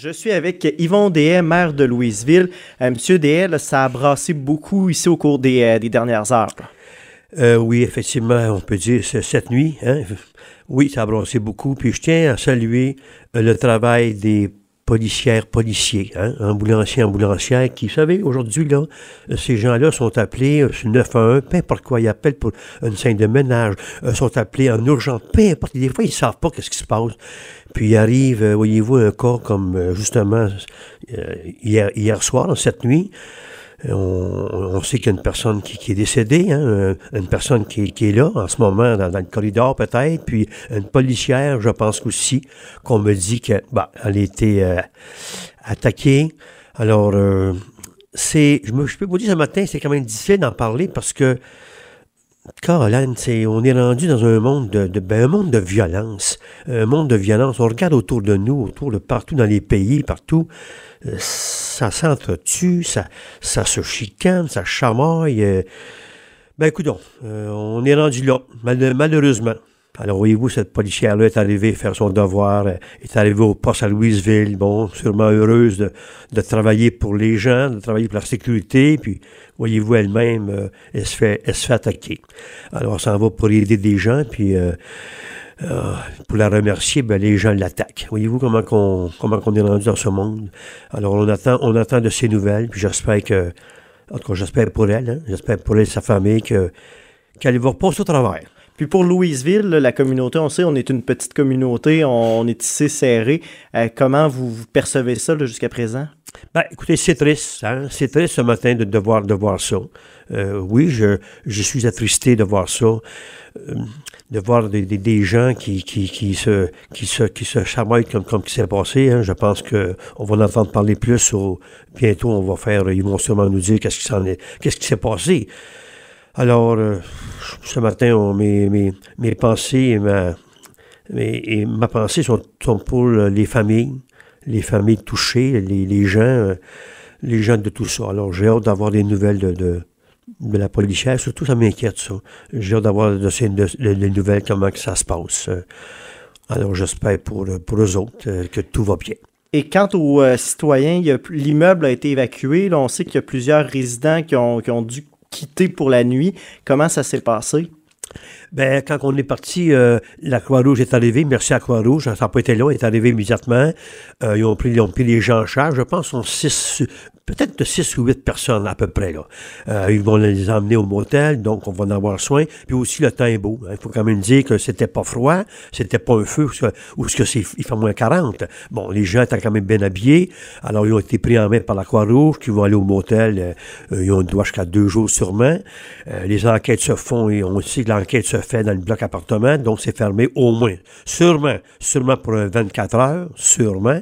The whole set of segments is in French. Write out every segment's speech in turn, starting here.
Je suis avec Yvon Dehaye, maire de Louisville. Euh, Monsieur ça a brassé beaucoup ici au cours des, euh, dernières heures. Euh, oui, effectivement, on peut dire cette nuit. Hein. Oui, ça a brassé beaucoup. Puis je tiens à saluer le travail des policières, policiers, hein, ambulanciers, ambulancières, qui, vous savez, aujourd'hui, là, ces gens-là sont appelés euh, sur 911, peu importe quoi, ils appellent pour une scène de ménage, euh, sont appelés en urgence, peu importe, des fois, ils savent pas qu'est-ce qui se passe. Puis arrive, euh, voyez-vous, un cas comme, justement, hier, hier soir, cette nuit, on, sait qu'il y a une personne qui, est décédée, hein, euh, une personne qui, est là en ce moment dans, le corridor peut-être, puis une policière, je pense aussi, qu'on me dit que bah, elle a été euh, attaquée. Alors, euh, c'est, je, je peux vous dire ce matin, c'est quand même difficile d'en parler parce que Caroline, c'est, on est rendu dans un monde de, ben, un monde de violence, un monde de violence. On regarde autour de nous, autour de partout dans les pays, partout, euh, ça s'entretue, ça, ça se chicane, ça chamaille. Euh. ben écoute euh, on est rendu là, malheureusement. Alors, voyez-vous, cette policière-là est arrivée faire son devoir, est arrivée au poste à Louisville, bon, sûrement heureuse de, de travailler pour les gens, de travailler pour la sécurité, puis, voyez-vous, elle-même, euh, elle, se fait, elle se fait attaquer. Alors, ça en va pour aider des gens, puis euh, euh, pour la remercier, ben, les gens l'attaquent. Voyez-vous comment qu'on comment qu'on est rendu dans ce monde? Alors, on attend, on attend de ces nouvelles, puis j'espère que, en j'espère pour elle, hein, j'espère pour elle et sa famille que qu'elle va repasser au travail. Puis pour Louisville, la communauté, on sait, on est une petite communauté, on, est ici serré. Euh, comment vous, percevez ça jusqu'à présent? Ben, écoutez, c'est triste. Hein? C'est triste ce matin de, de, voir, de voir ça. Euh, oui, je, je suis attristé de voir ça. Euh, de voir des, des, gens qui, qui, qui, se, qui, se, qui se chamaillent comme, comme qui s'est passé. Hein. Je pense qu'on va en entendre parler plus. Bientôt, on va faire, ils vont sûrement nous dire qu'est-ce qui qu'est-ce qui s'est passé. Alors, euh, ce matin, mes, mes, mes, pensées et ma, et ma pensée sont, sont, pour les familles, les familles touchées, les, les gens, euh, les gens de tout ça. Alors, j'ai hâte d'avoir des nouvelles de, de, de, la policière. Surtout, ça m'inquiète, ça. J'ai hâte d'avoir de, des nouvelles, comment que ça se passe. Alors, j'espère pour, pour eux autres euh, que tout va bien. Et quant aux citoyens, l'immeuble a été évacué. On sait qu'il y a plusieurs résidents qui ont, qui ont dû quitté pour la nuit. Comment ça s'est passé? Ben, quand on est parti, euh, la Croix-Rouge est arrivée. Merci à Croix-Rouge. Ça n'a pas été long. Elle est arrivée immédiatement. Euh, ils, ont pris, ils ont pris les gens en charge. Je pense sont six, peut-être de 6 ou 8 personnes à peu près. Là. Euh, ils vont les emmener au motel, donc on va en avoir soin. Puis aussi, le temps est beau. Il faut quand même dire que c'était pas froid, c'était pas un feu, ou ce que c'est, il fait moins 40. Bon, les gens étaient quand même bien habillés. Alors, ils ont été pris en main par la Croix-Rouge, qui vont aller au motel. Euh, ils ont droit jusqu'à deux jours sûrement. Euh, les enquêtes se font, et on sait que l'enquête se fait dans le bloc appartement, donc c'est fermé au moins. Sûrement, sûrement pour 24 heures, sûrement.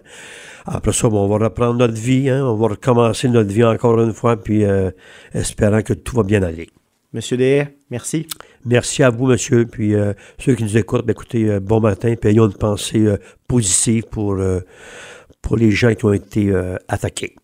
Après ça, on va reprendre notre vie, hein, on va recommencer notre vie encore une fois, puis euh, espérant que tout va bien aller. Monsieur D, merci. Merci à vous, monsieur. Puis euh, ceux qui nous écoutent, ben, écoutez, euh, bon matin, puis ayons une pensée positive pour, pour les gens qui ont été attaqués.